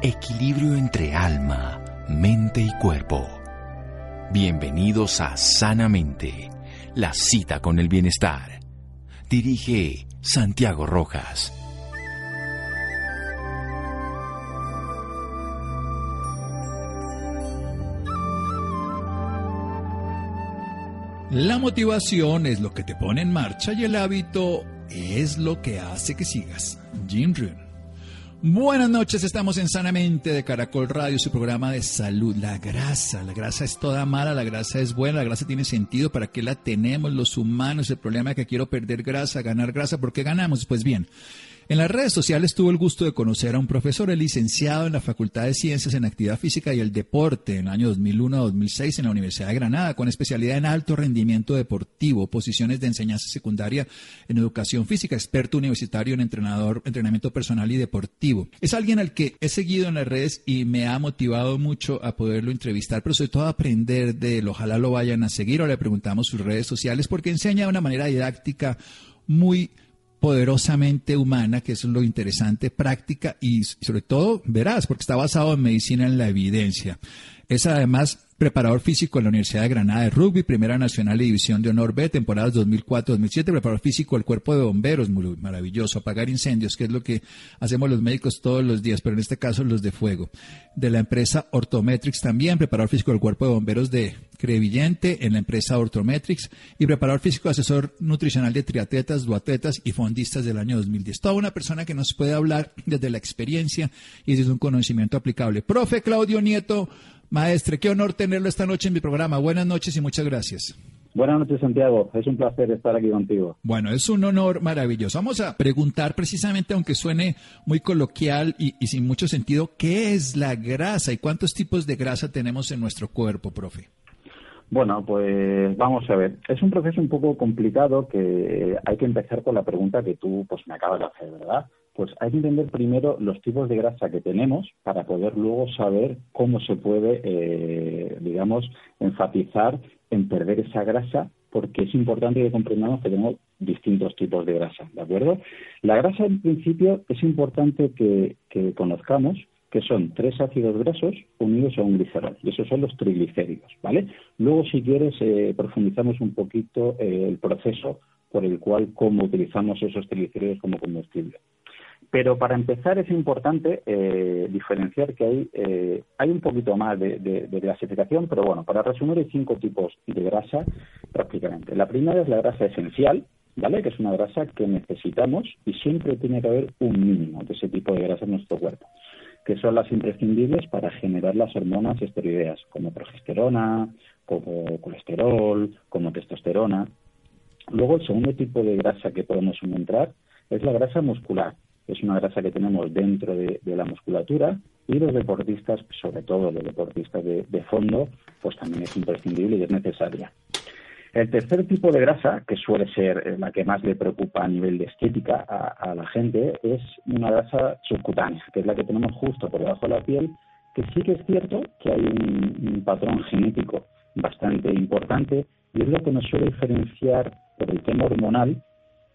Equilibrio entre alma, mente y cuerpo. Bienvenidos a Sanamente, la cita con el bienestar. Dirige Santiago Rojas. La motivación es lo que te pone en marcha y el hábito es lo que hace que sigas. Jim Rohn. Buenas noches, estamos en Sanamente de Caracol Radio, su programa de salud. La grasa, la grasa es toda mala, la grasa es buena, la grasa tiene sentido, ¿para qué la tenemos los humanos? El problema es que quiero perder grasa, ganar grasa, ¿por qué ganamos? Pues bien, en las redes sociales tuve el gusto de conocer a un profesor, el licenciado en la Facultad de Ciencias en Actividad Física y el Deporte en el año 2001-2006 en la Universidad de Granada, con especialidad en alto rendimiento deportivo, posiciones de enseñanza secundaria en educación física, experto universitario en entrenador, entrenamiento personal y deportivo. Es alguien al que he seguido en las redes y me ha motivado mucho a poderlo entrevistar, pero sobre todo a aprender de él. Ojalá lo vayan a seguir o le preguntamos sus redes sociales porque enseña de una manera didáctica muy poderosamente humana, que es lo interesante, práctica y sobre todo veraz, porque está basado en medicina en la evidencia. Es además preparador físico en la Universidad de Granada de Rugby, Primera Nacional y División de Honor B, temporadas 2004-2007, preparador físico del Cuerpo de Bomberos, muy maravilloso, apagar incendios, que es lo que hacemos los médicos todos los días, pero en este caso los de fuego. De la empresa Ortometrics también, preparador físico del Cuerpo de Bomberos de Crevillente, en la empresa Ortometrics, y preparador físico asesor nutricional de triatletas, duatletas y fondistas del año 2010. Toda una persona que nos puede hablar desde la experiencia y desde un conocimiento aplicable. Profe Claudio Nieto, Maestre, qué honor tenerlo esta noche en mi programa. Buenas noches y muchas gracias. Buenas noches, Santiago. Es un placer estar aquí contigo. Bueno, es un honor maravilloso. Vamos a preguntar precisamente, aunque suene muy coloquial y, y, sin mucho sentido, ¿qué es la grasa y cuántos tipos de grasa tenemos en nuestro cuerpo, profe? Bueno, pues vamos a ver. Es un proceso un poco complicado que hay que empezar con la pregunta que tú pues me acabas de hacer, ¿verdad? Pues hay que entender primero los tipos de grasa que tenemos para poder luego saber cómo se puede, eh, digamos, enfatizar en perder esa grasa, porque es importante que comprendamos que tenemos distintos tipos de grasa, ¿de acuerdo? La grasa, en principio, es importante que, conozcamos que son tres ácidos grasos unidos a un glicerol, y esos son los triglicéridos, ¿vale? Luego, si quieres, eh, profundizamos un poquito eh, el proceso por el cual, cómo utilizamos esos triglicéridos como combustible. Pero para empezar es importante eh, diferenciar que hay, eh, hay un poquito más de, clasificación, pero bueno, para resumir hay cinco tipos de grasa prácticamente. La primera es la grasa esencial, ¿vale? Que es una grasa que necesitamos y siempre tiene que haber un mínimo de ese tipo de grasa en nuestro cuerpo, que son las imprescindibles para generar las hormonas esteroideas, como progesterona, como colesterol, como testosterona. Luego el segundo tipo de grasa que podemos encontrar es la grasa muscular, es una grasa que tenemos dentro de, la musculatura y los deportistas, sobre todo los deportistas de, fondo, pues también es imprescindible y es necesaria. El tercer tipo de grasa, que suele ser eh, la que más le preocupa a nivel de estética a, la gente, es una grasa subcutánea, que es la que tenemos justo por debajo de la piel, que sí que es cierto que hay un, patrón genético bastante importante y es lo que nos suele diferenciar por el tema hormonal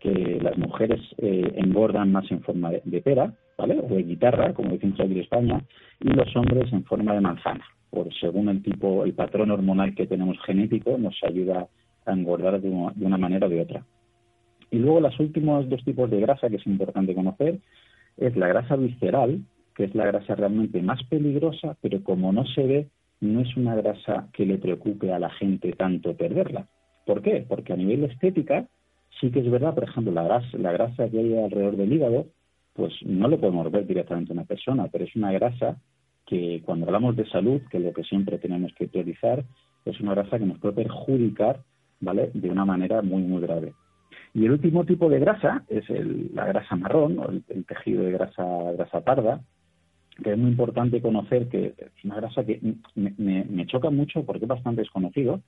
que las mujeres eh, engordan más en forma de, pera, ¿vale? O de guitarra, como aquí en España, y los hombres en forma de manzana. Por según el tipo, el patrón hormonal que tenemos genético, nos ayuda a engordar de una, manera o de otra. Y luego los últimos dos tipos de grasa que es importante conocer es la grasa visceral, que es la grasa realmente más peligrosa, pero como no se ve, no es una grasa que le preocupe a la gente tanto perderla. ¿Por qué? Porque a nivel estética Sí que es verdad, por ejemplo, la grasa, la grasa que hay alrededor del hígado, pues no lo podemos ver directamente a una persona, pero es una grasa que cuando hablamos de salud, que es lo que siempre tenemos que priorizar, es una grasa que nos puede perjudicar, ¿vale? De una manera muy, muy grave. Y el último tipo de grasa es la grasa marrón, o el, tejido de grasa, grasa parda, que es muy importante conocer que es una grasa que me, me choca mucho porque es bastante desconocido,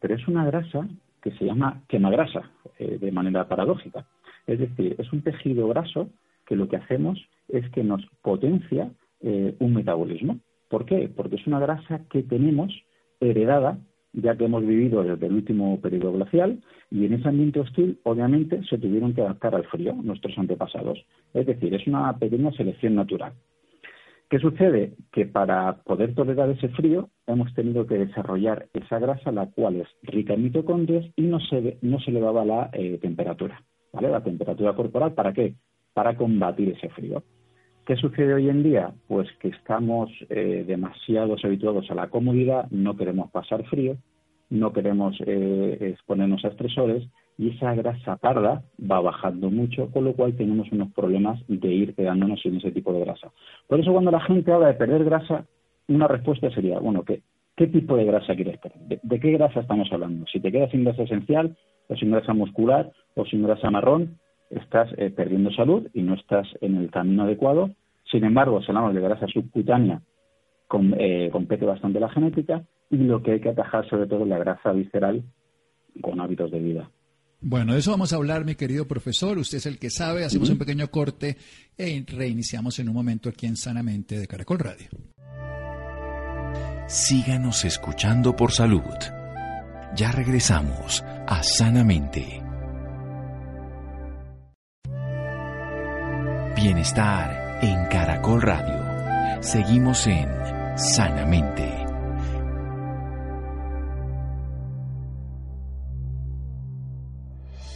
pero es una grasa que se llama quemagrasa, eh, de manera paradójica. Es decir, es un tejido graso que lo que hacemos es que nos potencia eh, un metabolismo. ¿Por qué? Porque es una grasa que tenemos heredada, ya que hemos vivido desde el último periodo glacial, y en ese ambiente hostil, obviamente, se tuvieron que adaptar al frío nuestros antepasados. Es decir, es una pequeña selección natural. ¿Qué sucede? Que para poder tolerar ese frío hemos tenido que desarrollar esa grasa, la cual es rica en mitocondrias y no se, no se elevaba la eh, temperatura, ¿vale? La temperatura corporal, ¿para qué? Para combatir ese frío. ¿Qué sucede hoy en día? Pues que estamos eh, demasiado habituados a la comodidad, no queremos pasar frío, no queremos eh, exponernos a estresores y esa grasa parda va bajando mucho, con lo cual tenemos unos problemas de ir quedándonos sin ese tipo de grasa. Por eso cuando la gente habla de perder grasa, una respuesta sería, bueno, ¿qué, qué tipo de grasa quieres perder? ¿De, qué grasa estamos hablando? Si te quedas sin grasa esencial, o sin grasa muscular, o sin grasa marrón, estás eh, perdiendo salud y no estás en el camino adecuado. Sin embargo, si hablamos de grasa subcutánea, eh, compete bastante la genética y lo que hay que atajar sobre todo es la grasa visceral con hábitos de vida. Bueno, de eso vamos a hablar, mi querido profesor. Usted es el que sabe. Hacemos un pequeño corte e reiniciamos en un momento aquí en Sanamente de Caracol Radio. Síganos escuchando por salud. Ya regresamos a Sanamente. Bienestar en Caracol Radio. Seguimos en Sanamente.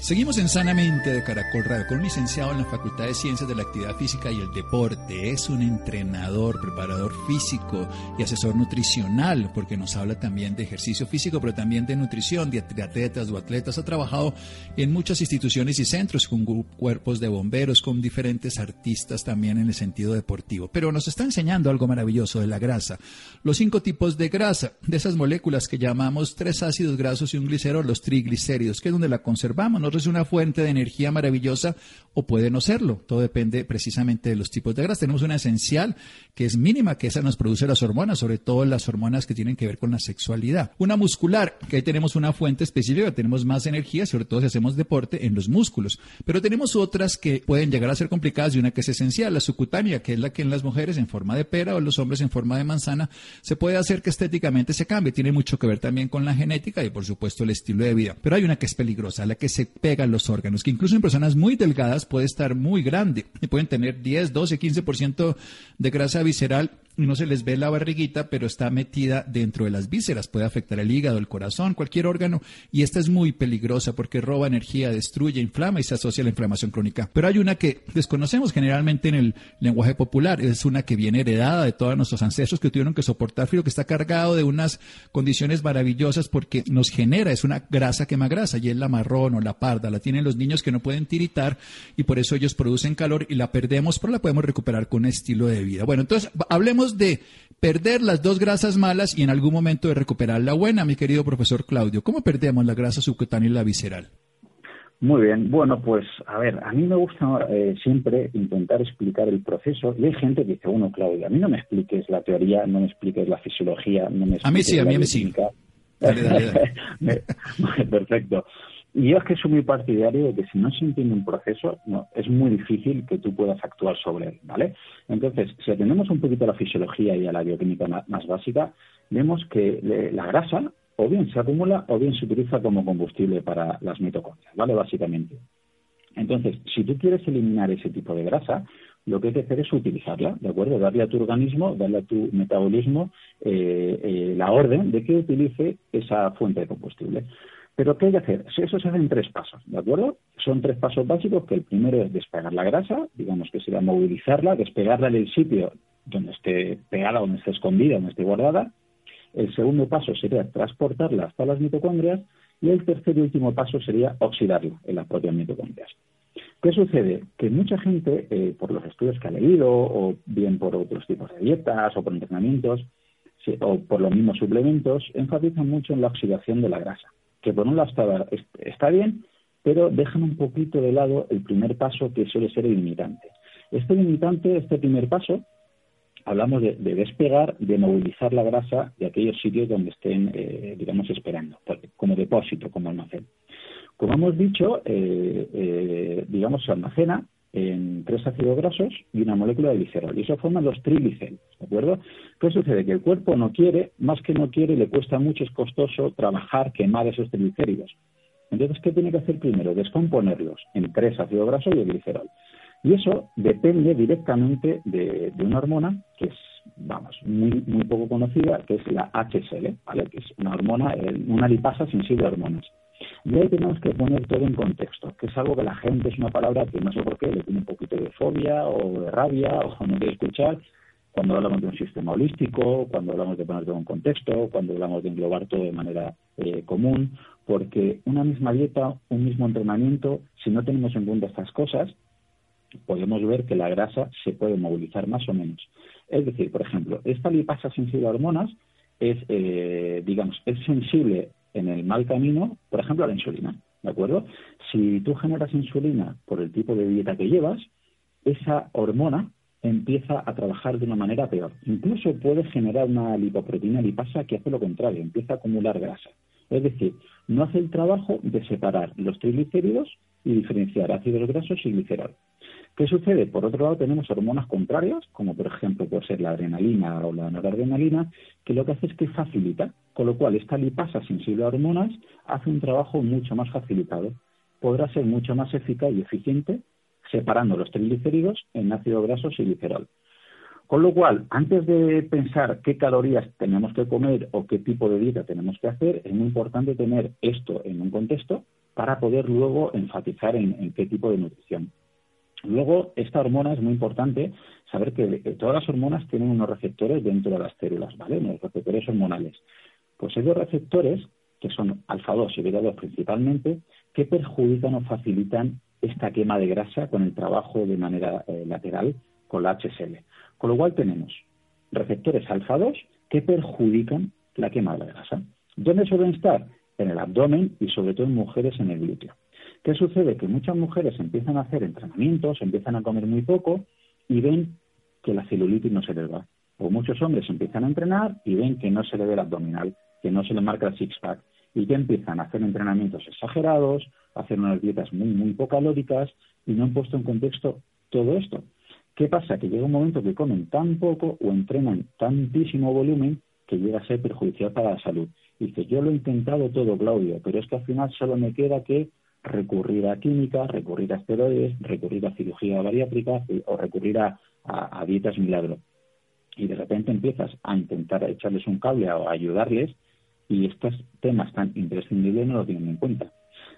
Seguimos en Sanamente de Caracol Radio con un licenciado en la Facultad de Ciencias de la Actividad Física y el Deporte. Es un entrenador, preparador físico y asesor nutricional, porque nos habla también de ejercicio físico, pero también de nutrición, de atletas o atletas. Ha trabajado en muchas instituciones y centros con cuerpos de bomberos, con diferentes artistas también en el sentido deportivo. Pero nos está enseñando algo maravilloso de la grasa. Los cinco tipos de grasa, de esas moléculas que llamamos tres ácidos grasos y un glicerol, los triglicéridos, que es donde la conservamos es una fuente de energía maravillosa o puede no serlo. Todo depende precisamente de los tipos de grasa. Tenemos una esencial que es mínima, que esa nos produce las hormonas, sobre todo las hormonas que tienen que ver con la sexualidad. Una muscular, que ahí tenemos una fuente específica, tenemos más energía, sobre todo si hacemos deporte en los músculos. Pero tenemos otras que pueden llegar a ser complicadas y una que es esencial, la subcutánea, que es la que en las mujeres en forma de pera o en los hombres en forma de manzana se puede hacer que estéticamente se cambie. Tiene mucho que ver también con la genética y por supuesto el estilo de vida. Pero hay una que es peligrosa, la que se pegan los órganos, que incluso en personas muy delgadas puede estar muy grande y pueden tener 10, 12, 15% de grasa visceral no se les ve la barriguita, pero está metida dentro de las vísceras, puede afectar el hígado, el corazón, cualquier órgano, y esta es muy peligrosa porque roba energía, destruye, inflama y se asocia a la inflamación crónica. Pero hay una que desconocemos generalmente en el lenguaje popular, es una que viene heredada de todos nuestros ancestros que tuvieron que soportar frío, que está cargado de unas condiciones maravillosas porque nos genera, es una grasa quema grasa, y es la marrón o la parda, la tienen los niños que no pueden tiritar y por eso ellos producen calor y la perdemos, pero la podemos recuperar con estilo de vida. Bueno, entonces hablemos de perder las dos grasas malas y en algún momento de recuperar la buena, mi querido profesor Claudio. ¿Cómo perdemos la grasa subcutánea y la visceral? Muy bien, bueno, pues a ver, a mí me gusta eh, siempre intentar explicar el proceso y hay gente que dice, bueno, Claudio, a mí no me expliques la teoría, no me expliques la fisiología, no me A mí sí, a mí me sí. Perfecto. Y yo es que soy muy partidario de que si no se entiende un proceso, no, es muy difícil que tú puedas actuar sobre él, ¿vale? Entonces, si atendemos un poquito a la fisiología y a la bioquímica más, básica, vemos que la grasa o bien se acumula o bien se utiliza como combustible para las mitocondrias, ¿vale? Básicamente. Entonces, si tú quieres eliminar ese tipo de grasa, lo que hay que hacer es utilizarla, ¿de acuerdo? Darle a tu organismo, darle a tu metabolismo eh, eh, la orden de que utilice esa fuente de combustible. Pero ¿qué hay que hacer? Eso se hace en tres pasos, ¿de acuerdo? Son tres pasos básicos, que el primero es despegar la grasa, digamos que sería movilizarla, despegarla del sitio donde esté pegada, donde esté escondida, donde esté guardada. El segundo paso sería transportarla hasta las mitocondrias y el tercer y último paso sería oxidarla en las propias mitocondrias. ¿Qué sucede? Que mucha gente, eh, por los estudios que ha leído, o bien por otros tipos de dietas, o por entrenamientos, o por los mismos suplementos, enfatizan mucho en la oxidación de la grasa que por un lado está, bien, pero dejan un poquito de lado el primer paso que suele ser el limitante. Este limitante, este primer paso, hablamos de, despegar, de movilizar la grasa de aquellos sitios donde estén, eh, digamos, esperando, como depósito, como almacén. Como hemos dicho, eh, eh, digamos, se almacena en tres ácidos grasos y una molécula de glicerol. Y eso forman los triglicéridos, ¿de acuerdo? ¿Qué sucede? Que el cuerpo no quiere, más que no quiere, le cuesta mucho, es costoso trabajar, quemar esos triglicéridos. Entonces, ¿qué tiene que hacer primero? Descomponerlos en tres ácidos grasos y el glicerol. Y eso depende directamente de, una hormona que vamos, muy, muy poco conocida, que es la HSL, ¿vale? que es una hormona, una lipasa sensible a hormonas. Y ahí tenemos que poner todo en contexto, que es algo que la gente es una palabra que no sé por qué le tiene un poquito de fobia o de rabia o no quiere escuchar cuando hablamos de un sistema holístico, cuando hablamos de poner todo en contexto, cuando hablamos de englobar todo de manera eh, común, porque una misma dieta, un mismo entrenamiento, si no tenemos en cuenta estas cosas, podemos ver que la grasa se puede movilizar más o menos. Es decir, por ejemplo, esta lipasa sensible a hormonas es, eh, digamos, es sensible en el mal camino, por ejemplo, a la insulina, ¿de acuerdo? Si tú generas insulina por el tipo de dieta que llevas, esa hormona empieza a trabajar de una manera peor. Incluso puede generar una lipoproteína lipasa que hace lo contrario, empieza a acumular grasa. Es decir, no hace el trabajo de separar los triglicéridos y diferenciar ácidos grasos y glicerol. ¿Qué sucede? Por otro lado, tenemos hormonas contrarias, como por ejemplo puede ser la adrenalina o la noradrenalina, que lo que hace es que facilita, con lo cual esta lipasa sensible a hormonas hace un trabajo mucho más facilitado. Podrá ser mucho más eficaz y eficiente separando los triglicéridos en ácidos grasos y glicerol. Con lo cual, antes de pensar qué calorías tenemos que comer o qué tipo de dieta tenemos que hacer, es muy importante tener esto en un contexto para poder luego enfatizar en, qué tipo de nutrición. Luego, esta hormona es muy importante saber que, todas las hormonas tienen unos receptores dentro de las células, ¿vale? Unos receptores hormonales. Pues esos receptores, que son alfa-2 y beta-2 principalmente, que perjudican o facilitan esta quema de grasa con el trabajo de manera eh, lateral con la HSL. Con lo cual tenemos receptores alfa-2 que perjudican la quema de la grasa. ¿Dónde suelen estar? En el abdomen y sobre todo en mujeres en el glúteo. ¿Qué sucede? Que muchas mujeres empiezan a hacer entrenamientos, empiezan a comer muy poco y ven que la celulitis no se les va. O muchos hombres empiezan a entrenar y ven que no se le ve el abdominal, que no se le marca el six-pack y que empiezan a hacer entrenamientos exagerados, a hacer unas dietas muy, muy calóricas y no han puesto en contexto todo esto. ¿Qué pasa? Que llega un momento que comen tan poco o entrenan tantísimo volumen que llega a ser perjudicial para la salud. dice, yo lo he intentado todo, Claudio, pero es que al final solo me queda que recurrir a química, recurrir a esteroides, recurrir a cirugía bariátrica eh, o recurrir a, dietas milagro. Y de repente empiezas a intentar echarles un cable o ayudarles y estos temas tan imprescindibles no lo tienen en cuenta.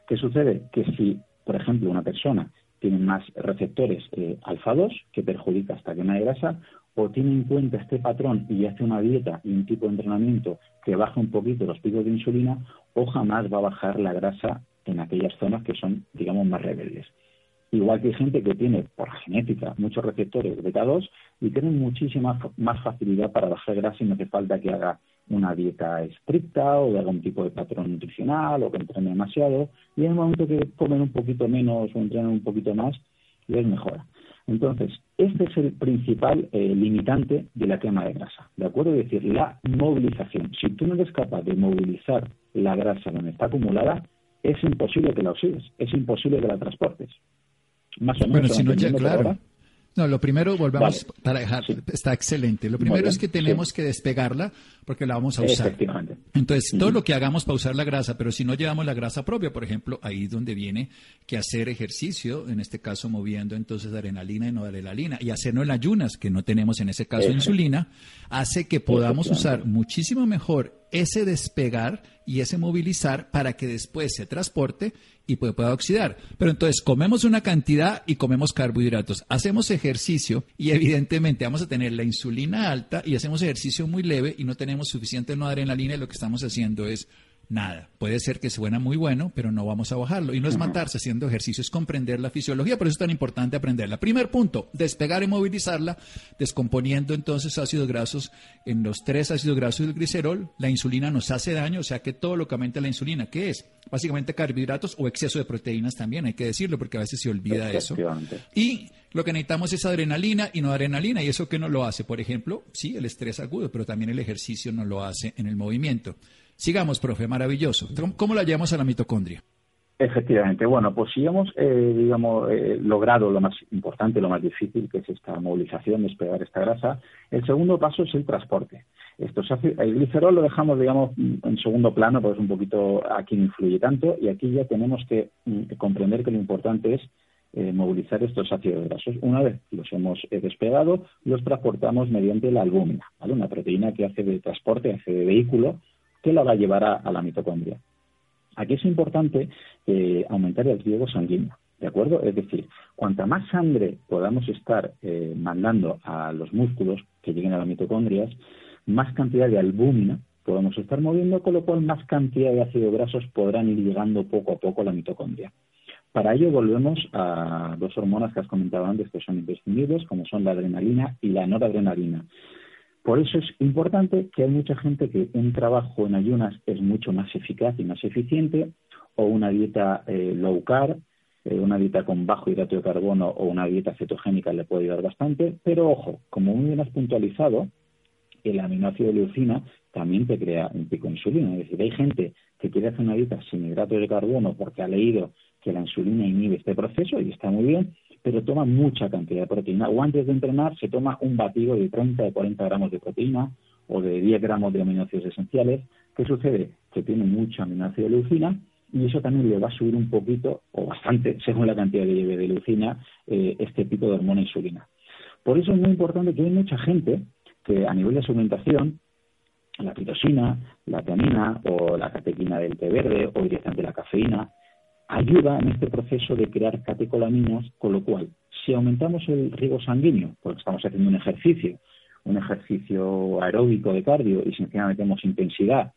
¿Qué sucede? Que si, por ejemplo, una persona tiene más receptores eh, alfa-2 que perjudica esta quema de grasa, o tiene en cuenta este patrón y hace una dieta y un tipo de entrenamiento que baja un poquito los picos de insulina, o jamás va a bajar la grasa en aquellas zonas que son, digamos, más rebeldes. Igual que hay gente que tiene, por genética, muchos receptores beta-2 y tienen muchísima más facilidad para bajar grasa y no hace falta que haga una dieta estricta o de algún tipo de patrón nutricional o que entrene demasiado y en el momento que comen un poquito menos o entrenan un poquito más les mejora. Entonces, este es el principal eh, limitante de la quema de grasa, ¿de acuerdo? Es decir, la movilización. Si tú no eres capaz de movilizar la grasa donde está acumulada, es imposible que la oxides, es imposible que la transportes. Más o menos. Bueno, si no, ya, claro. No, lo primero, volvamos para dejar, está excelente. Lo primero es que tenemos que despegarla porque la vamos a usar. Entonces, todo lo que hagamos para usar la grasa, pero si no llevamos la grasa propia, por ejemplo, ahí donde viene que hacer ejercicio, en este caso moviendo entonces adrenalina y no adrenalina, y hacerlo en ayunas, que no tenemos en ese caso insulina, hace que podamos usar muchísimo mejor ese despegar y ese movilizar para que después se transporte y pueda oxidar. Pero entonces comemos una cantidad y comemos carbohidratos, hacemos ejercicio y evidentemente vamos a tener la insulina alta y hacemos ejercicio muy leve y no tenemos suficiente no adrenalina y lo que estamos haciendo es nada. Puede ser que suena muy bueno, pero no vamos a bajarlo. Y no es matarse haciendo ejercicio, es comprender la fisiología. Por eso es tan importante aprenderla. Primer punto, despegar y movilizarla, descomponiendo entonces ácidos grasos en los tres ácidos grasos del glicerol. La insulina nos hace daño, o sea que todo lo que aumenta la insulina, ¿qué es? Básicamente carbohidratos o exceso de proteínas también, hay que decirlo porque a veces se olvida eso. Y lo que necesitamos es adrenalina y no adrenalina. ¿Y eso qué no lo hace? Por ejemplo, sí, el estrés agudo, pero también el ejercicio no lo hace en el movimiento. Sigamos, profe, maravilloso. ¿Cómo la llevamos a la mitocondria? Efectivamente, bueno, pues si hemos, eh, digamos, eh, logrado lo más importante, lo más difícil, que es esta movilización, despegar esta grasa, el segundo paso es el transporte. Esto el glicerol lo dejamos, digamos, en segundo plano, pues un poquito aquí no influye tanto, y aquí ya tenemos que mm, comprender que lo importante es eh, movilizar estos ácidos grasos. Una vez los hemos eh, despegado, los transportamos mediante la albúmina, una proteína que hace de transporte, hace de vehículo, que la va a llevar a, la mitocondria. Aquí es importante eh, aumentar el riego sanguíneo. ¿De acuerdo? Es decir, cuanta más sangre podamos estar eh, mandando a los músculos que lleguen a las mitocondrias, más cantidad de albúmina podemos estar moviendo, con lo cual más cantidad de ácidos grasos podrán ir llegando poco a poco a la mitocondria. Para ello volvemos a dos hormonas que has comentado antes que son imprescindibles, como son la adrenalina y la noradrenalina. Por eso es importante que hay mucha gente que un trabajo en ayunas es mucho más eficaz y más eficiente, o una dieta eh, low carb, eh, una dieta con bajo hidrato de carbono o una dieta cetogénica le puede ayudar bastante, pero ojo, como muy bien has puntualizado, el aminoácido leucina también te crea un pico de insulina. Es decir, hay gente que quiere hacer una dieta sin hidrato de carbono porque ha leído que la insulina inhibe este proceso y está muy bien, pero toma mucha cantidad de proteína. O antes de entrenar se toma un batido de 30 o 40 gramos de proteína o de 10 gramos de aminoácidos esenciales. ¿Qué sucede? Que tiene mucha aminoácido leucina y eso también le va a subir un poquito o bastante, según la cantidad de leucina, eh, este tipo de hormona insulina. Por eso es muy importante que hay mucha gente que a nivel de suplementación, la pitosina, la tiamina o la catequina del té verde o directamente la cafeína, ayuda en este proceso de crear catecolaminas, con lo cual, si aumentamos el riego sanguíneo, porque estamos haciendo un ejercicio, un ejercicio aeróbico de cardio y encima metemos intensidad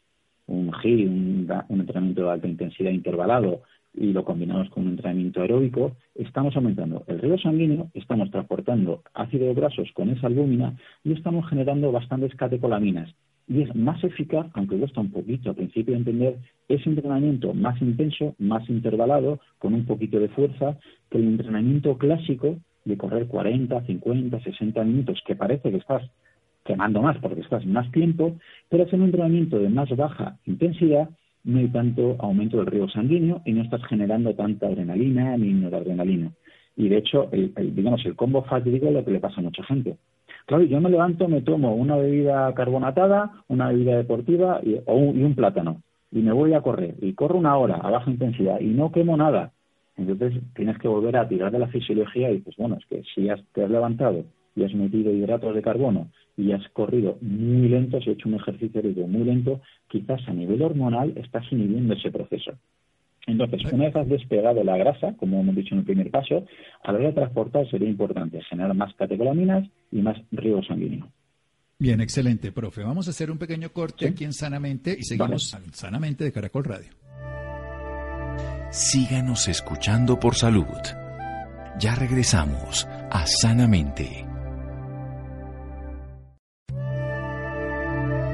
un GI, un, entrenamiento de alta intensidad intervalado y lo combinamos con un entrenamiento aeróbico, estamos aumentando el riego sanguíneo, estamos transportando ácidos grasos con esa albúmina y estamos generando bastantes catecolaminas. Y es más eficaz, aunque cuesta un poquito al principio de entender, ese entrenamiento más intenso, más intervalado, con un poquito de fuerza, que el entrenamiento clásico de correr 40, 50, 60 minutos, que parece que estás quemando más porque estás más tiempo, pero es un entrenamiento de más baja intensidad, no hay tanto aumento del riego sanguíneo y no estás generando tanta adrenalina ni noradrenalina. Y de hecho, el, digamos, el combo fatídico es lo que le pasa a mucha gente. Claro, yo me levanto, me tomo una bebida carbonatada, una bebida deportiva y, un, plátano. Y me voy a correr. Y corro una hora a baja intensidad y no quemo nada. Entonces tienes que volver a tirar de la fisiología y pues bueno, es que si has, te has levantado y has metido hidratos de carbono y has corrido muy lento, si has hecho un ejercicio muy lento, quizás a nivel hormonal estás inhibiendo ese proceso. Entonces, una vez has despegado la grasa, como hemos dicho en el primer paso, a la hora de transportar sería importante generar más catecolaminas y más riego sanguíneo. Bien, excelente, profe. Vamos a hacer un pequeño corte aquí en Sanamente y seguimos Sanamente de Caracol Radio. Síganos escuchando por salud. Ya regresamos a Sanamente.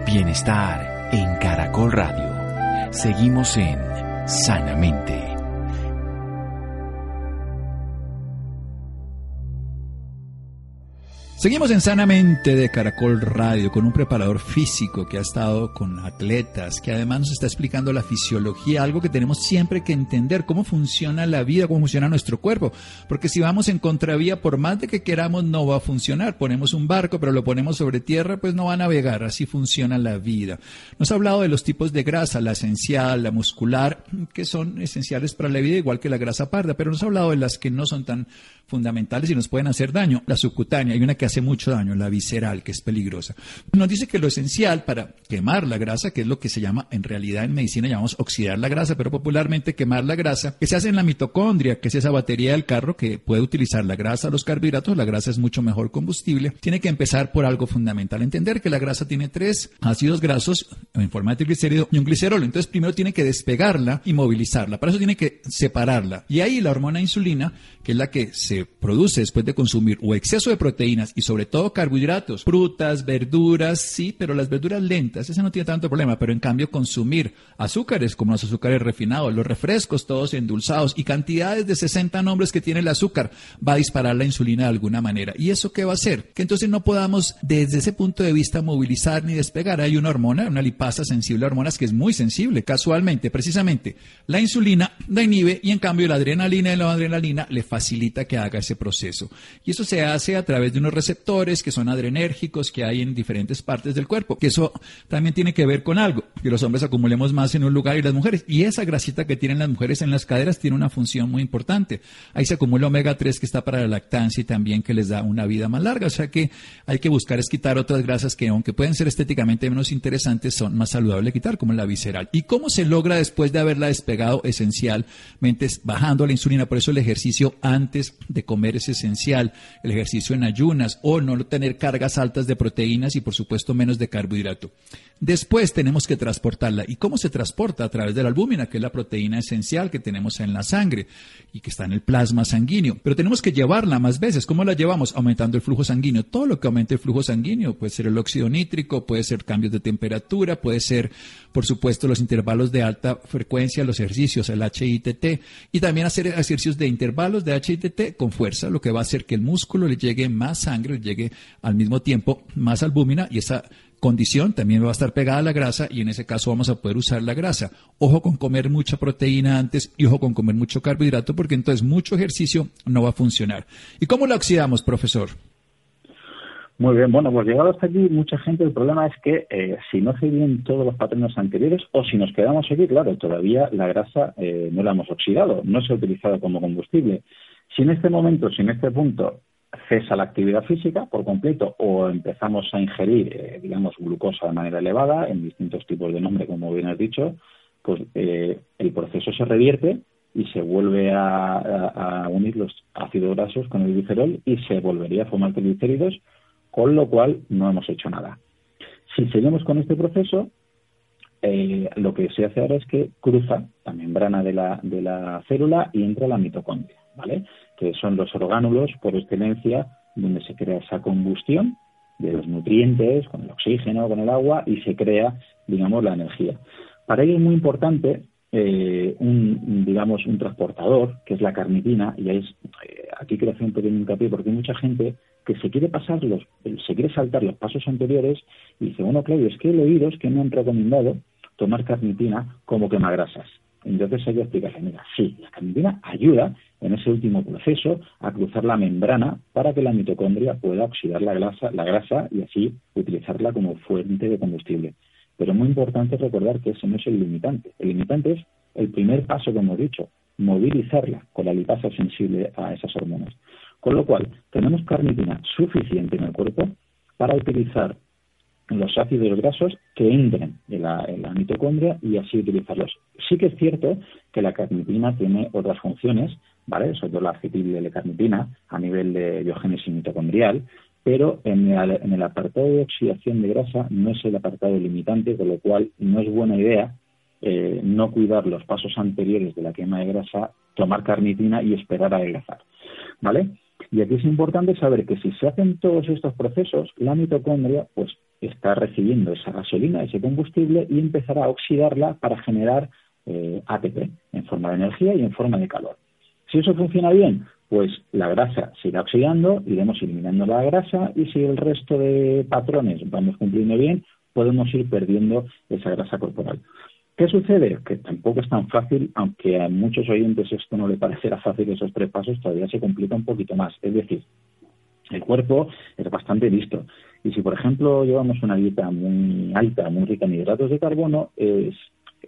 Bienestar en Caracol Radio. Seguimos en Sanamente. Seguimos en Sanamente de Caracol Radio con un preparador físico que ha estado con atletas, que además nos está explicando la fisiología, algo que tenemos siempre que entender, cómo funciona la vida, cómo funciona nuestro cuerpo. Porque si vamos en contravía, por más de que queramos, no va a funcionar. Ponemos un barco, pero lo ponemos sobre tierra, pues no va a navegar. Así funciona la vida. Nos ha hablado de los tipos de grasa, la esencial, la muscular, que son esenciales para la vida, igual que la grasa parda, pero nos ha hablado de las que no son tan fundamentales y nos pueden hacer daño. La subcutánea, hay una que hace mucho daño, la visceral, que es peligrosa. Nos dice que lo esencial para quemar la grasa, que es lo que se llama, en realidad en medicina llamamos oxidar la grasa, pero popularmente quemar la grasa, que se hace en la mitocondria, que es esa batería del carro que puede utilizar la grasa, los carbohidratos, la grasa es mucho mejor combustible. Tiene que empezar por algo fundamental, entender que la grasa tiene tres ácidos grasos en forma de triglicérido y un glicerol. Entonces primero tiene que despegarla y movilizarla. Para eso tiene que separarla. Y ahí la hormona insulina, que es la que se produce después de consumir o exceso de proteínas y sobre todo carbohidratos, frutas, verduras, sí, pero las verduras lentas, ese no tiene tanto problema, pero en cambio consumir azúcares como los azúcares refinados, los refrescos todos endulzados y cantidades de 60 nombres que tiene el azúcar va a disparar la insulina de alguna manera. ¿Y eso qué va a hacer? Que entonces no podamos desde ese punto de vista movilizar ni despegar. Hay una hormona, una lipasa sensible a hormonas que es muy sensible, casualmente, precisamente. La insulina la inhibe y en cambio la adrenalina y la adrenalina le facilita que haga ese proceso. Y eso se hace a través de unos receptores que son adrenérgicos que hay en diferentes partes del cuerpo, que eso también tiene que ver con algo, que los hombres acumulemos más en un lugar y las mujeres. Y esa grasita que tienen las mujeres en las caderas tiene una función muy importante. Ahí se acumula omega 3 que está para la lactancia y también que les da una vida más larga. O sea que hay que buscar es quitar otras grasas que aunque pueden ser estéticamente menos interesantes, son más saludables quitar, como la visceral. ¿Y cómo se logra después de haberla despegado esencialmente bajando la insulina? Por eso el ejercicio antes de comer es esencial, el ejercicio en ayunas o no tener cargas altas de proteínas y por supuesto menos de carbohidrato. Después tenemos que transportarla. ¿Y cómo se transporta? A través de la albúmina, que es la proteína esencial que tenemos en la sangre y que está en el plasma sanguíneo. Pero tenemos que llevarla más veces. ¿Cómo la llevamos? Aumentando el flujo sanguíneo. Todo lo que aumente el flujo sanguíneo puede ser el óxido nítrico, puede ser cambios de temperatura, puede ser, por supuesto, los intervalos de alta frecuencia, los ejercicios, el HITT, y también hacer ejercicios de intervalos de HITT con fuerza, lo que va a hacer que el músculo le llegue más sangre, le llegue al mismo tiempo más albúmina y esa condición también va a estar pegada a la grasa y en ese caso vamos a poder usar la grasa. Ojo con comer mucha proteína antes y ojo con comer mucho carbohidrato porque entonces mucho ejercicio no va a funcionar. ¿Y cómo lo oxidamos, profesor? Muy bien, bueno, pues llegado hasta aquí, mucha gente, el problema es que eh, si no se bien todos los patrones anteriores o si nos quedamos aquí, claro, todavía la grasa eh, no la hemos oxidado, no se ha utilizado como combustible. Si en este momento, si en este punto cesa la actividad física por completo o empezamos a ingerir, eh, digamos, glucosa de manera elevada en distintos tipos de nombre, como bien has dicho, pues eh, el proceso se revierte y se vuelve a, unir los ácidos grasos con el glicerol y se volvería a formar triglicéridos, con lo cual no hemos hecho nada. Si seguimos con este proceso, eh, lo que se hace ahora es que cruza la membrana de la, de la célula y entra la mitocondria, ¿vale? que son los orgánulos por excelencia donde se crea esa combustión de los nutrientes con el oxígeno, con el agua y se crea, digamos, la energía. Para ello es muy importante eh, un, digamos, un transportador, que es la carnitina, y es, eh, aquí quiero hacer un pequeño hincapié porque mucha gente que se quiere pasar los, se quiere saltar los pasos anteriores y dice, bueno, Claudio, es que he leído, es que me han recomendado tomar carnitina como quemagrasas. Entonces que explicarle, mira, sí, la carnitina ayuda en ese último proceso a cruzar la membrana para que la mitocondria pueda oxidar la grasa, la grasa y así utilizarla como fuente de combustible. Pero es muy importante recordar que ese no es el limitante. El limitante es el primer paso que hemos dicho, movilizarla con la lipasa sensible a esas hormonas. Con lo cual, tenemos carnitina suficiente en el cuerpo para utilizar los ácidos grasos que entren en la, mitocondria y así utilizarlos. Sí que es cierto que la carnitina tiene otras funciones, ¿vale? Sobre todo la acetil-L-carnitina a nivel de biogénesis mitocondrial, pero en el, apartado de oxidación de grasa no es el apartado limitante, con lo cual no es buena idea eh, no cuidar los pasos anteriores de la quema de grasa, tomar carnitina y esperar a adelgazar, ¿vale? Y aquí es importante saber que si se hacen todos estos procesos, la mitocondria pues está recibiendo esa gasolina, ese combustible y empezará a oxidarla para generar eh, ATP en forma de energía y en forma de calor. Si eso funciona bien, pues la grasa se irá oxidando, iremos eliminando la grasa y si el resto de patrones vamos cumpliendo bien, podemos ir perdiendo esa grasa corporal. ¿Qué sucede? Que tampoco es tan fácil, aunque a muchos oyentes esto no le parecerá fácil, esos tres pasos todavía se complica un poquito más. Es decir, el cuerpo es bastante listo. Y si, por ejemplo, llevamos una dieta muy alta, muy rica en hidratos de carbono,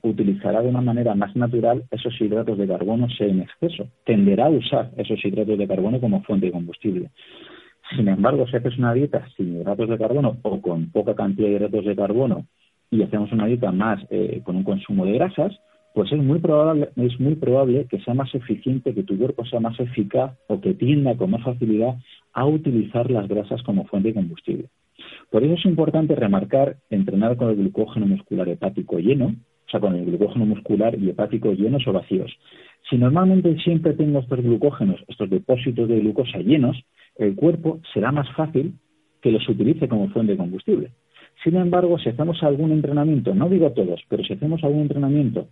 utilizará de una manera más natural esos hidratos de carbono en exceso. Tenderá a usar esos hidratos de carbono como fuente de combustible. Sin embargo, si haces una dieta sin hidratos de carbono o con poca cantidad de hidratos de carbono y hacemos una dieta más eh, con un consumo de grasas, pues es muy probable es muy probable que sea más eficiente, que tu cuerpo sea más eficaz o que tienda con más facilidad a utilizar las grasas como fuente de combustible. Por eso es importante remarcar entrenar con el glucógeno muscular hepático lleno, o sea, con el glucógeno muscular y hepático llenos o vacíos. Si normalmente siempre tengo estos glucógenos, estos depósitos de glucosa llenos, el cuerpo será más fácil que los utilice como fuente de combustible. Sin embargo, si hacemos algún entrenamiento, no digo todos, pero si hacemos algún entrenamiento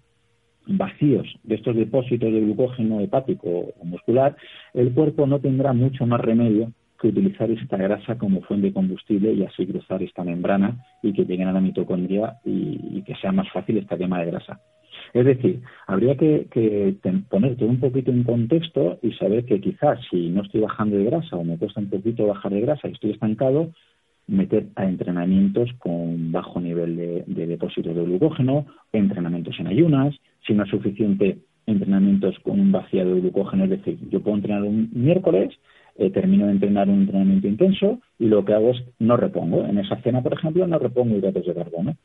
vacíos de estos depósitos de glucógeno hepático o muscular, el cuerpo no tendrá mucho más remedio que utilizar esta grasa como fuente de combustible y así cruzar esta membrana y que lleguen a la mitocondria y, que sea más fácil esta quema de grasa. Es decir, habría que, que poner todo un poquito en contexto y saber que quizás si no estoy bajando de grasa o me cuesta un poquito bajar de grasa y estoy estancado, meter a entrenamientos con bajo nivel de, de depósitos de glucógeno, entrenamientos en ayunas, si no es suficiente entrenamientos con un vaciado de glucógeno, es decir, yo puedo entrenar un miércoles, eh, termino de entrenar un entrenamiento intenso y lo que hago es no repongo. En esa cena, por ejemplo, no repongo hidratos de carbono.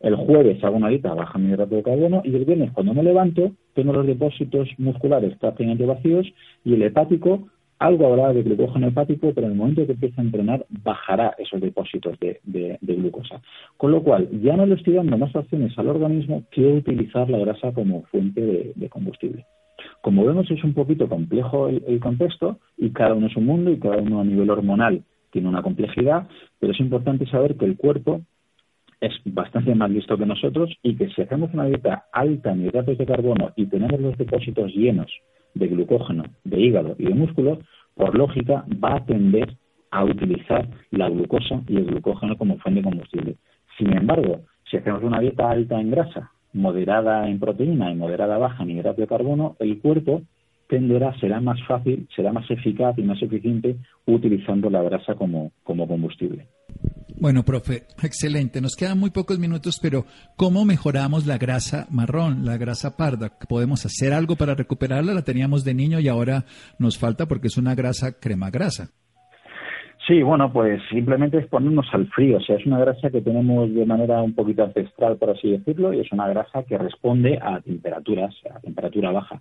El jueves hago una dieta baja mi hidrato de carbono y el viernes cuando me levanto tengo los depósitos musculares prácticamente vacíos y el hepático algo habrá de glucógeno hepático, pero en el momento que empiece a entrenar bajará esos depósitos de, glucosa. Con lo cual, ya no le estoy dando más opciones al organismo que utilizar la grasa como fuente de, combustible. Como vemos, es un poquito complejo el, contexto y cada uno es un mundo y cada uno a nivel hormonal tiene una complejidad, pero es importante saber que el cuerpo es bastante más listo que nosotros y que si hacemos una dieta alta en hidratos de carbono y tenemos los depósitos llenos de glucógeno, de hígado y de músculo, por lógica va a tender a utilizar la glucosa y el glucógeno como fuente de combustible. Sin embargo, si hacemos una dieta alta en grasa, moderada en proteína y moderada baja en hidrato de carbono, el cuerpo tenderá, será más fácil, será más eficaz y más eficiente utilizando la grasa como, como combustible. Bueno, profe, excelente. Nos quedan muy pocos minutos, pero ¿cómo mejoramos la grasa marrón, la grasa parda? ¿Podemos hacer algo para recuperarla? La teníamos de niño y ahora nos falta porque es una grasa crema grasa. Sí, bueno, pues simplemente es ponernos al frío. O sea, es una grasa que tenemos de manera un poquito ancestral, por así decirlo, y es una grasa que responde a temperaturas, a temperatura baja.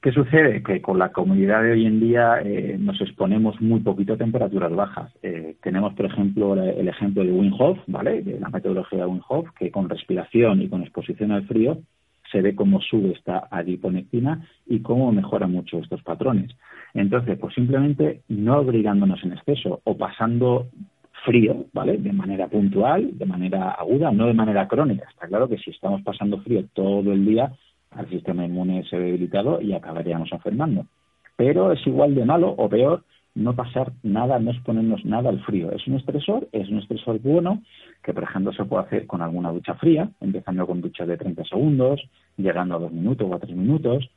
¿Qué sucede? Que con la comunidad de hoy en día eh, nos exponemos muy poquito a temperaturas bajas. Eh, tenemos, por ejemplo, el ejemplo de Wim Hof, ¿vale? De la metodología de Wim Hof, que con respiración y con exposición al frío se ve cómo sube esta adiponectina y cómo mejora mucho estos patrones. Entonces, pues simplemente no abrigándonos en exceso o pasando frío, ¿vale? De manera puntual, de manera aguda, no de manera crónica. Está claro que si estamos pasando frío todo el día, al sistema inmune se ve debilitado y acabaríamos enfermando. Pero es igual de malo o peor no pasar nada, no exponernos nada al frío. Es un estresor, es un estresor bueno, que por ejemplo se puede hacer con alguna ducha fría, empezando con duchas de 30 segundos, llegando a dos minutos o a tres minutos,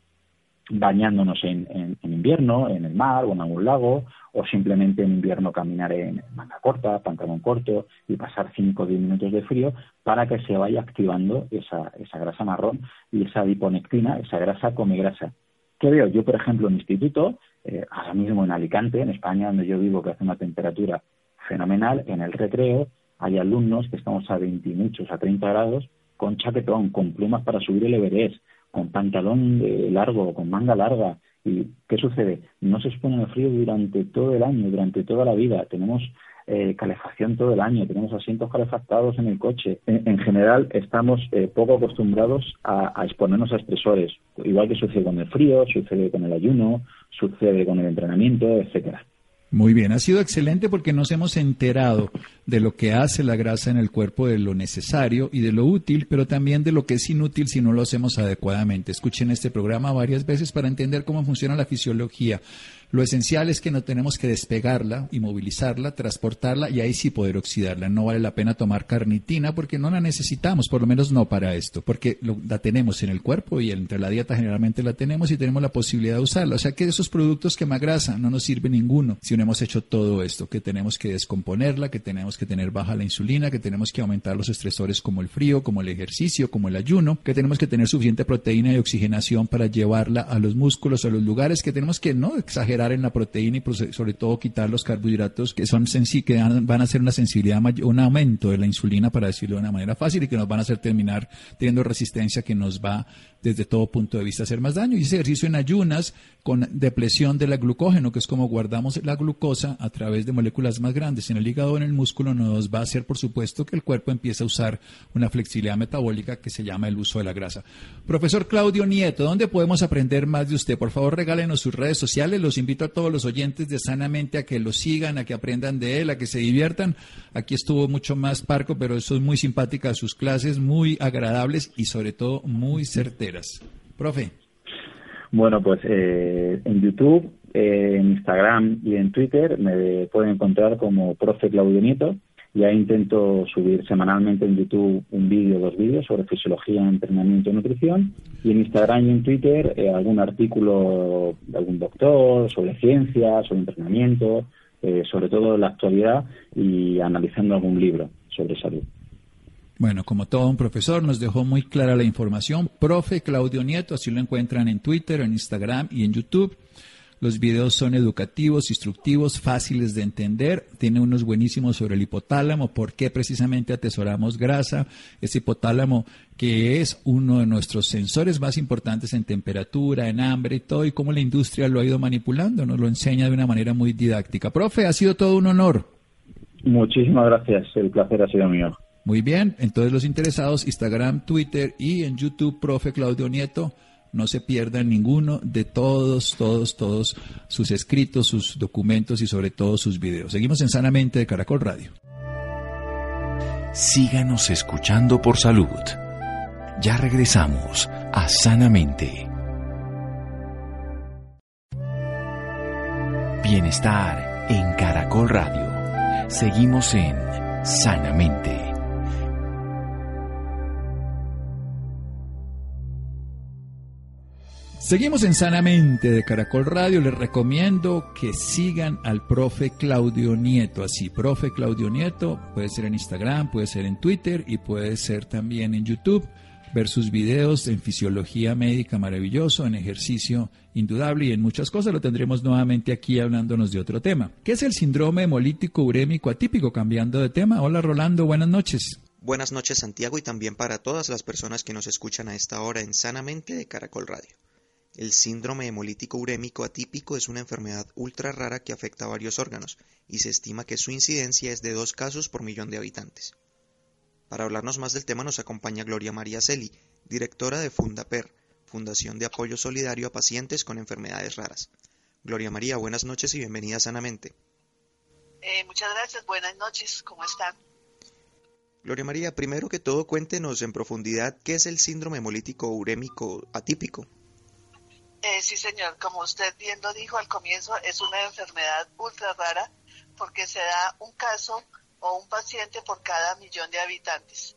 bañándonos en, invierno, en el mar o en algún lago, o simplemente en invierno caminar en manga corta, pantalón corto y pasar 5 o 10 minutos de frío para que se vaya activando esa, esa grasa marrón y esa diponectina, esa grasa come grasa. ¿Qué veo? Yo, por ejemplo, en instituto, eh, ahora mismo en Alicante, en España, donde yo vivo, que hace una temperatura fenomenal, en el recreo hay alumnos que estamos a 20 muchos, a 30 grados, con chaquetón, con plumas para subir el Everest, con pantalón largo, con manga larga. ¿Y qué sucede? No se expone al frío durante todo el año, durante toda la vida. Tenemos eh, calefacción todo el año, tenemos asientos calefactados en el coche. En, general, estamos eh, poco acostumbrados a, a, exponernos a estresores, igual que sucede con el frío, sucede con el ayuno, sucede con el entrenamiento, etcétera. Muy bien, ha sido excelente porque nos hemos enterado de lo que hace la grasa en el cuerpo, de lo necesario y de lo útil, pero también de lo que es inútil si no lo hacemos adecuadamente. Escuchen este programa varias veces para entender cómo funciona la fisiología lo esencial es que no tenemos que despegarla, inmovilizarla, transportarla y ahí sí poder oxidarla. No vale la pena tomar carnitina porque no la necesitamos, por lo menos no para esto, porque la tenemos en el cuerpo y entre la dieta generalmente la tenemos y tenemos la posibilidad de usarla. O sea que esos productos que grasa no nos sirve ninguno si no hemos hecho todo esto, que tenemos que descomponerla, que tenemos que tener baja la insulina, que tenemos que aumentar los estresores como el frío, como el ejercicio, como el ayuno, que tenemos que tener suficiente proteína y oxigenación para llevarla a los músculos, a los lugares, que tenemos que no exagerar en la proteína y sobre todo quitar los carbohidratos que son que van a hacer una sensibilidad, un aumento de la insulina, para decirlo de una manera fácil, y que nos van a hacer terminar teniendo resistencia que nos va desde todo punto de vista hacer más daño. Y ese ejercicio en ayunas con depresión del glucógeno, que es como guardamos la glucosa a través de moléculas más grandes en el hígado o en el músculo, nos va a hacer, por supuesto, que el cuerpo empiece a usar una flexibilidad metabólica que se llama el uso de la grasa. Profesor Claudio Nieto, ¿dónde podemos aprender más de usted? Por favor, regálenos sus redes sociales. Los invito a todos los oyentes de Sanamente a que lo sigan, a que aprendan de él, a que se diviertan. Aquí estuvo mucho más parco, pero eso es muy simpática sus clases, muy agradables y sobre todo muy certeras. Profe. Bueno, pues eh, en YouTube, en Instagram y en Twitter me pueden encontrar como profe Claudio Nieto y ahí intento subir semanalmente en YouTube un vídeo dos vídeos sobre fisiología, entrenamiento y nutrición y en Instagram y en Twitter eh, algún artículo de algún doctor sobre ciencia, sobre entrenamiento, eh, sobre todo la actualidad y analizando algún libro sobre salud. Bueno, como todo un profesor, nos dejó muy clara la información. Profe Claudio Nieto, así lo encuentran en Twitter, en Instagram y en YouTube. Los videos son educativos, instructivos, fáciles de entender. Tiene unos buenísimos sobre el hipotálamo, por qué precisamente atesoramos grasa. Ese hipotálamo que es uno de nuestros sensores más importantes en temperatura, en hambre y todo, y cómo la industria lo ha ido manipulando. Nos lo enseña de una manera muy didáctica. Profe, ha sido todo un honor. Muchísimas gracias. El placer ha sido mío. Muy bien. Entonces los interesados, Instagram, Twitter y en YouTube, profe Claudio Nieto no se pierdan ninguno de todos, todos, todos sus escritos, sus documentos y sobre todo sus videos. Seguimos en Sanamente de Caracol Radio. Síganos escuchando por salud. Ya regresamos a Sanamente. Bienestar en Caracol Radio. Seguimos en Sanamente. Seguimos en Sanamente de Caracol Radio. Les recomiendo que sigan al profe Claudio Nieto. Así, profe Claudio Nieto, puede ser en Instagram, puede ser en Twitter y puede ser también en YouTube. Ver sus videos en fisiología médica maravilloso, en ejercicio indudable y en muchas cosas. Lo tendremos nuevamente aquí hablándonos de otro tema. ¿Qué es el síndrome hemolítico urémico atípico? Cambiando de tema. Hola Rolando, buenas noches. Buenas noches Santiago y también para todas las personas que nos escuchan a esta hora en Sanamente de Caracol Radio. El síndrome hemolítico urémico atípico es una enfermedad ultra rara que afecta a varios órganos y se estima que su incidencia es de dos casos por millón de habitantes. Para hablarnos más del tema nos acompaña Gloria María Celi, directora de FundaPer, Fundación de Apoyo Solidario a Pacientes con Enfermedades Raras. Gloria María, buenas noches y bienvenida sanamente. Eh, muchas gracias, buenas noches, ¿cómo están? Gloria María, primero que todo cuéntenos en profundidad qué es el síndrome hemolítico urémico atípico. Eh, sí, señor. Como usted bien lo dijo al comienzo, es una enfermedad ultra rara porque se da un caso o un paciente por cada millón de habitantes.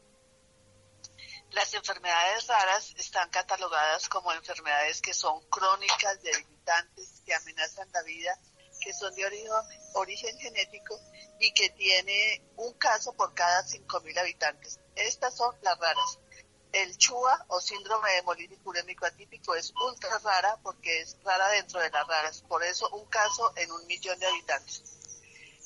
Las enfermedades raras están catalogadas como enfermedades que son crónicas, debilitantes, que amenazan la vida, que son de origen, origen genético y que tiene un caso por cada 5.000 habitantes. Estas son las raras. El CHUA o síndrome hemolítico urémico atípico es ultra rara porque es rara dentro de las raras, por eso un caso en un millón de habitantes.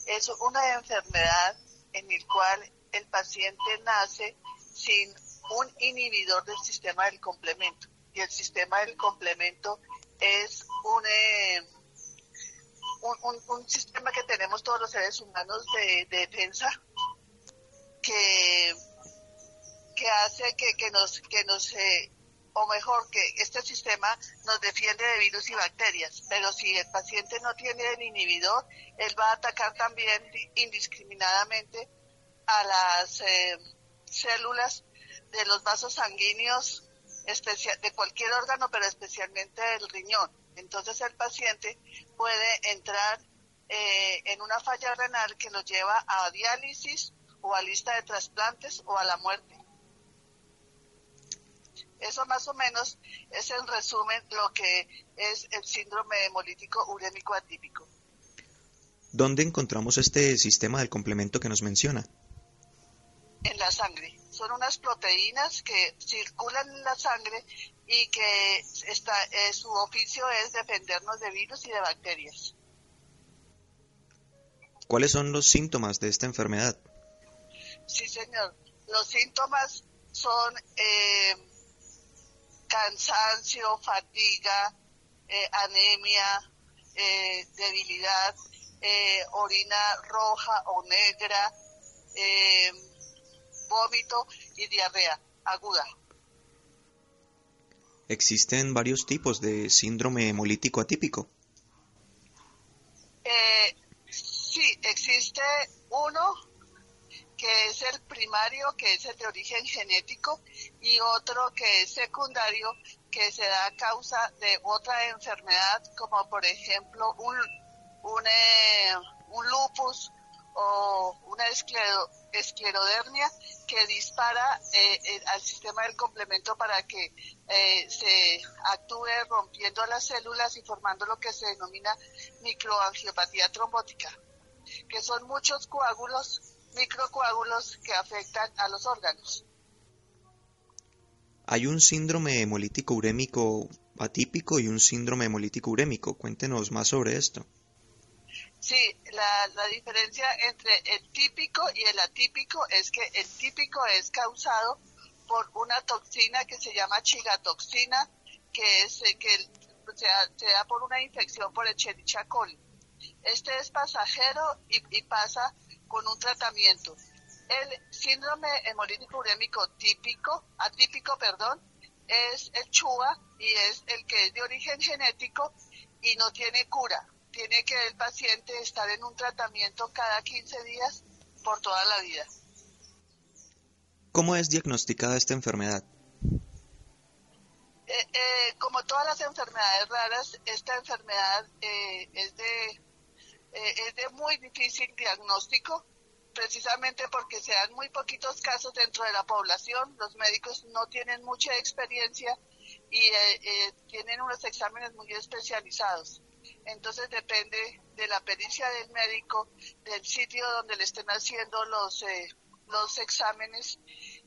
Es una enfermedad en la cual el paciente nace sin un inhibidor del sistema del complemento y el sistema del complemento es un, eh, un, sistema que tenemos todos los seres humanos de defensa que que hace que, que nos, que nos eh, o mejor, que este sistema nos defiende de virus y bacterias, pero si el paciente no tiene el inhibidor, él va a atacar también indiscriminadamente a las eh, células de los vasos sanguíneos de cualquier órgano, pero especialmente del riñón. Entonces el paciente puede entrar eh, en una falla renal que lo lleva a diálisis o a lista de trasplantes o a la muerte. Eso más o menos es en resumen lo que es el síndrome hemolítico urémico atípico. ¿Dónde encontramos este sistema del complemento que nos menciona? En la sangre. Son unas proteínas que circulan en la sangre y que está, eh, su oficio es defendernos de virus y de bacterias. ¿Cuáles son los síntomas de esta enfermedad? Sí, señor. Los síntomas son eh, cansancio, fatiga, eh, anemia, eh, debilidad, eh, orina roja o negra, vómito y diarrea aguda. ¿Existen varios tipos de síndrome hemolítico atípico? sí, existe uno que es el primario, que es el de origen genético, y otro que es secundario, que se da a causa de otra enfermedad, como por ejemplo un, un, eh, un lupus o una esclerodermia que dispara eh, eh, al sistema del complemento para que eh, se actúe rompiendo las células y formando lo que se denomina microangiopatía trombótica, que son muchos coágulos, microcoágulos que afectan a los órganos. Hay un síndrome hemolítico urémico atípico y un síndrome hemolítico urémico. Cuéntenos más sobre esto. Sí, la, diferencia entre el típico y el atípico es que el típico es causado por una toxina que se llama chigatoxina, que es eh, que se, da por una infección por Escherichia coli. Este es pasajero y, y pasa con un tratamiento. El síndrome hemolítico urémico típico, atípico, perdón, es el CHUA y es el que es de origen genético y no tiene cura tiene que el paciente estar en un tratamiento cada 15 días por toda la vida. ¿Cómo es diagnosticada esta enfermedad? Eh, eh, como todas las enfermedades raras, esta enfermedad eh, es, de, es de muy difícil diagnóstico, precisamente porque se dan muy poquitos casos dentro de la población, los médicos no tienen mucha experiencia y tienen unos exámenes muy especializados. Entonces depende de la pericia del médico, del sitio donde le estén haciendo los, eh, los exámenes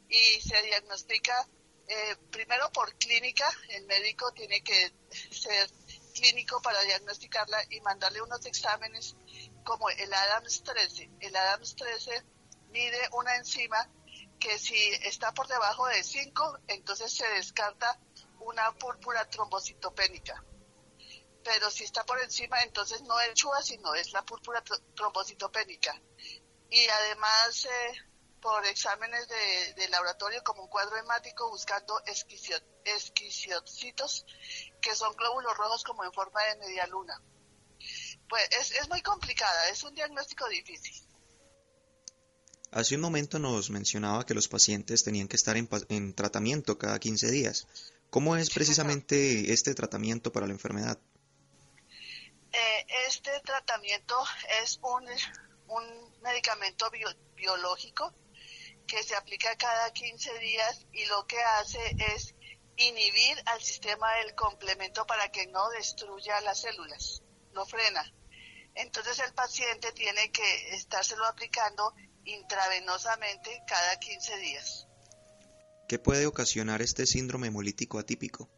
y se diagnostica eh, primero por clínica, el médico tiene que ser clínico para diagnosticarla y mandarle unos exámenes como el ADAMS 13. El ADAMS 13 mide una enzima que si está por debajo de 5, entonces se descarta una púrpura trombocitopénica pero si está por encima, entonces no es chua, sino es la púrpura trombocitopénica. Y además, eh, por exámenes de, laboratorio como un cuadro hemático buscando esquiciocitos, que son glóbulos rojos como en forma de media luna. Pues es, es muy complicada, es un diagnóstico difícil. Hace un momento nos mencionaba que los pacientes tenían que estar en, en tratamiento cada 15 días. ¿Cómo es precisamente este tratamiento para la enfermedad? Eh, este tratamiento es un, un medicamento biológico que se aplica cada 15 días y lo que hace es inhibir al sistema del complemento para que no destruya las células, lo frena. Entonces el paciente tiene que estárselo aplicando intravenosamente cada 15 días. ¿Qué puede ocasionar este síndrome hemolítico atípico?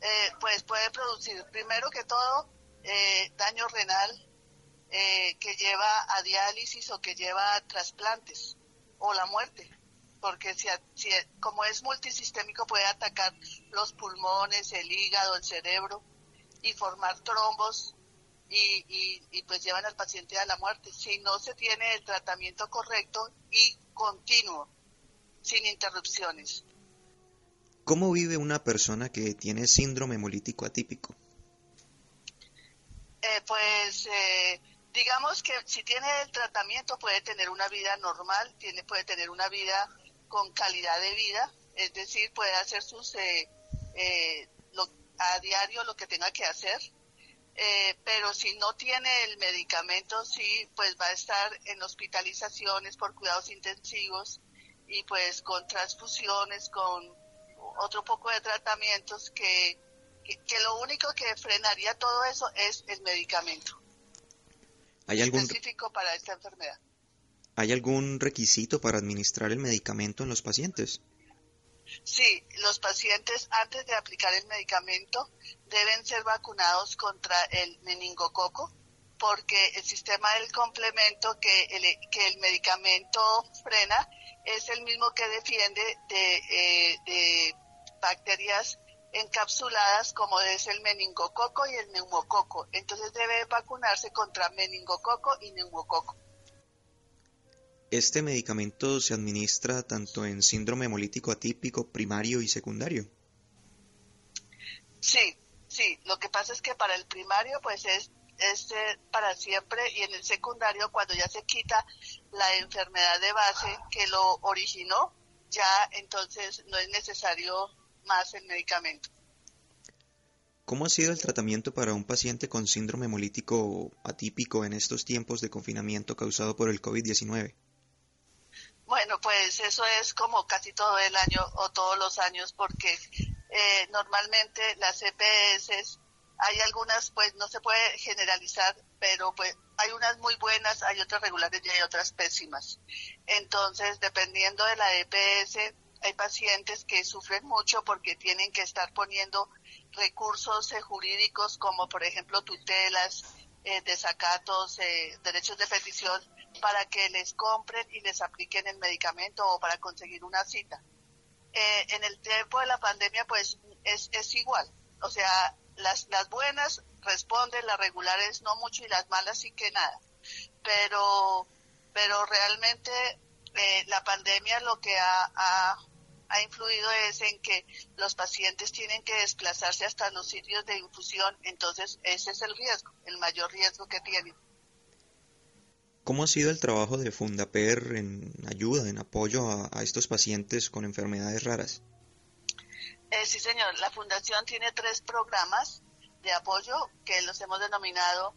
Eh, pues puede producir, primero que todo, eh, daño renal eh, que lleva a diálisis o que lleva a trasplantes o la muerte, porque si, como es multisistémico puede atacar los pulmones, el hígado, el cerebro y formar trombos y, y, y pues llevan al paciente a la muerte si no se tiene el tratamiento correcto y continuo, sin interrupciones. ¿Cómo vive una persona que tiene síndrome hemolítico atípico? Eh, pues eh, digamos que si tiene el tratamiento puede tener una vida normal, tiene, puede tener una vida con calidad de vida, es decir, puede hacer sus eh, a diario lo que tenga que hacer. pero si no tiene el medicamento, sí, pues va a estar en hospitalizaciones por cuidados intensivos y pues con transfusiones, con otro poco de tratamientos que, que, lo único que frenaría todo eso es el medicamento. ¿Hay algún específico para esta enfermedad? ¿Hay algún requisito para administrar el medicamento en los pacientes? Sí, los pacientes antes de aplicar el medicamento deben ser vacunados contra el meningococo porque el sistema del complemento que el, que el medicamento frena es el mismo que defiende de, eh, de bacterias encapsuladas como es el meningococo y el neumococo. Entonces debe vacunarse contra meningococo y neumococo. ¿Este medicamento se administra tanto en síndrome hemolítico atípico primario y secundario? Sí, sí. Lo que pasa es que para el primario pues es, es eh, para siempre y en el secundario cuando ya se quita la enfermedad de base que lo originó, ya entonces no es necesario más el medicamento. ¿Cómo ha sido el tratamiento para un paciente con síndrome hemolítico atípico en estos tiempos de confinamiento causado por el COVID-19? Bueno, pues eso es como casi todo el año o todos los años porque eh, normalmente las EPS hay algunas pues no se puede generalizar, pero pues hay unas muy buenas, hay otras regulares y hay otras pésimas. Entonces, dependiendo de la EPS, hay pacientes que sufren mucho porque tienen que estar poniendo recursos eh, jurídicos como por ejemplo tutelas, eh, desacatos, eh, derechos de petición para que les compren y les apliquen el medicamento o para conseguir una cita. Eh, en el tiempo de la pandemia pues es, es igual, o sea, las, las buenas responden, las regulares no mucho y las malas sí que nada. Pero, pero realmente eh, la pandemia lo que ha, influido es en que los pacientes tienen que desplazarse hasta los sitios de infusión, entonces ese es el riesgo, el mayor riesgo que tienen. ¿Cómo ha sido el trabajo de Fundaper en ayuda, en apoyo a, estos pacientes con enfermedades raras? Eh, sí, señor. La Fundación tiene tres programas de apoyo que los hemos denominado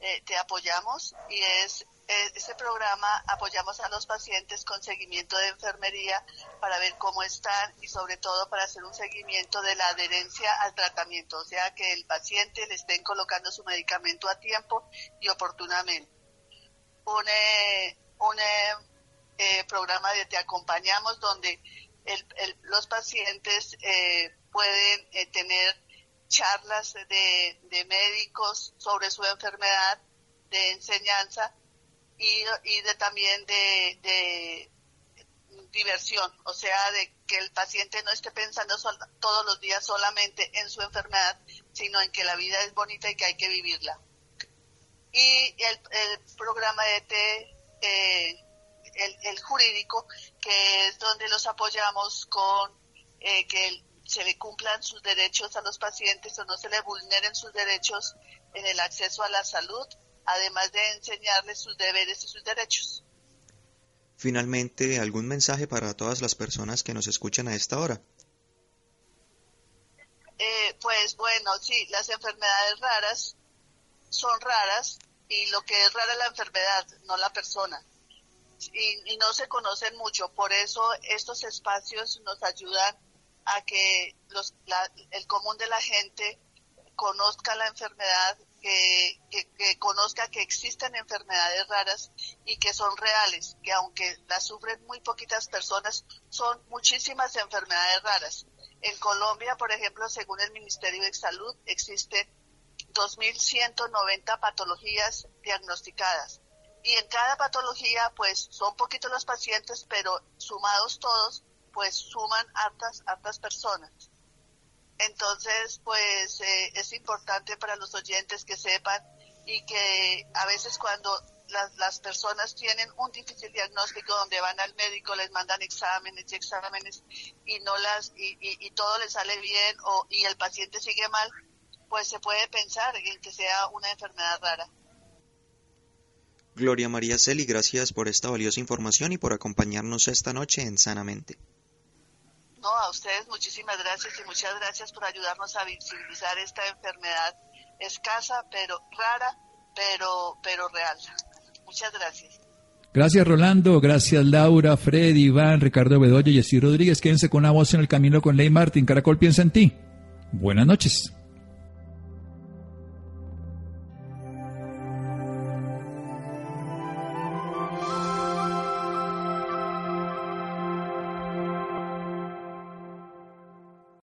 eh, Te Apoyamos y es ese programa apoyamos a los pacientes con seguimiento de enfermería para ver cómo están y sobre todo para hacer un seguimiento de la adherencia al tratamiento, o sea que el paciente le estén colocando su medicamento a tiempo y oportunamente. Un, eh, un eh, programa de Te Acompañamos donde el, el, los pacientes eh, pueden eh, tener charlas de, de, médicos sobre su enfermedad, de enseñanza y, y de también de, de, diversión, o sea, de que el paciente no esté pensando sol, todos los días solamente en su enfermedad, sino en que la vida es bonita y que hay que vivirla. Y el, el programa de T, eh, el, el, jurídico, que es donde los apoyamos con eh, que se le cumplan sus derechos a los pacientes o no se le vulneren sus derechos en el acceso a la salud, además de enseñarles sus deberes y sus derechos. Finalmente, ¿algún mensaje para todas las personas que nos escuchan a esta hora? Eh, pues bueno, sí, las enfermedades raras son raras y lo que es rara es la enfermedad, no la persona y, y, no se conocen mucho. Por eso estos espacios nos ayudan a que los, la, el común de la gente conozca la enfermedad, que, que, que, conozca que existen enfermedades raras y que son reales, que aunque las sufren muy poquitas personas, son muchísimas enfermedades raras. En Colombia, por ejemplo, según el Ministerio de Salud, existen 2.190 patologías diagnosticadas y en cada patología pues son poquitos los pacientes, pero sumados todos pues suman hartas, hartas personas. Entonces pues eh, es importante para los oyentes que sepan y que a veces cuando las, las personas tienen un difícil diagnóstico donde van al médico, les mandan exámenes y exámenes y no las y, y, y todo les sale bien o y el paciente sigue mal, pues se puede pensar en que sea una enfermedad rara. Gloria María Celi, gracias por esta valiosa información y por acompañarnos esta noche en Sanamente. No, a ustedes muchísimas gracias y muchas gracias por ayudarnos a visibilizar esta enfermedad escasa, pero rara, pero, pero real. Muchas gracias. Gracias Rolando, gracias Laura, Freddy, Iván, Ricardo Bedoya y Jessy Rodríguez. Quédense con una voz en el camino con Ley Martín. Caracol piensa en ti. Buenas noches.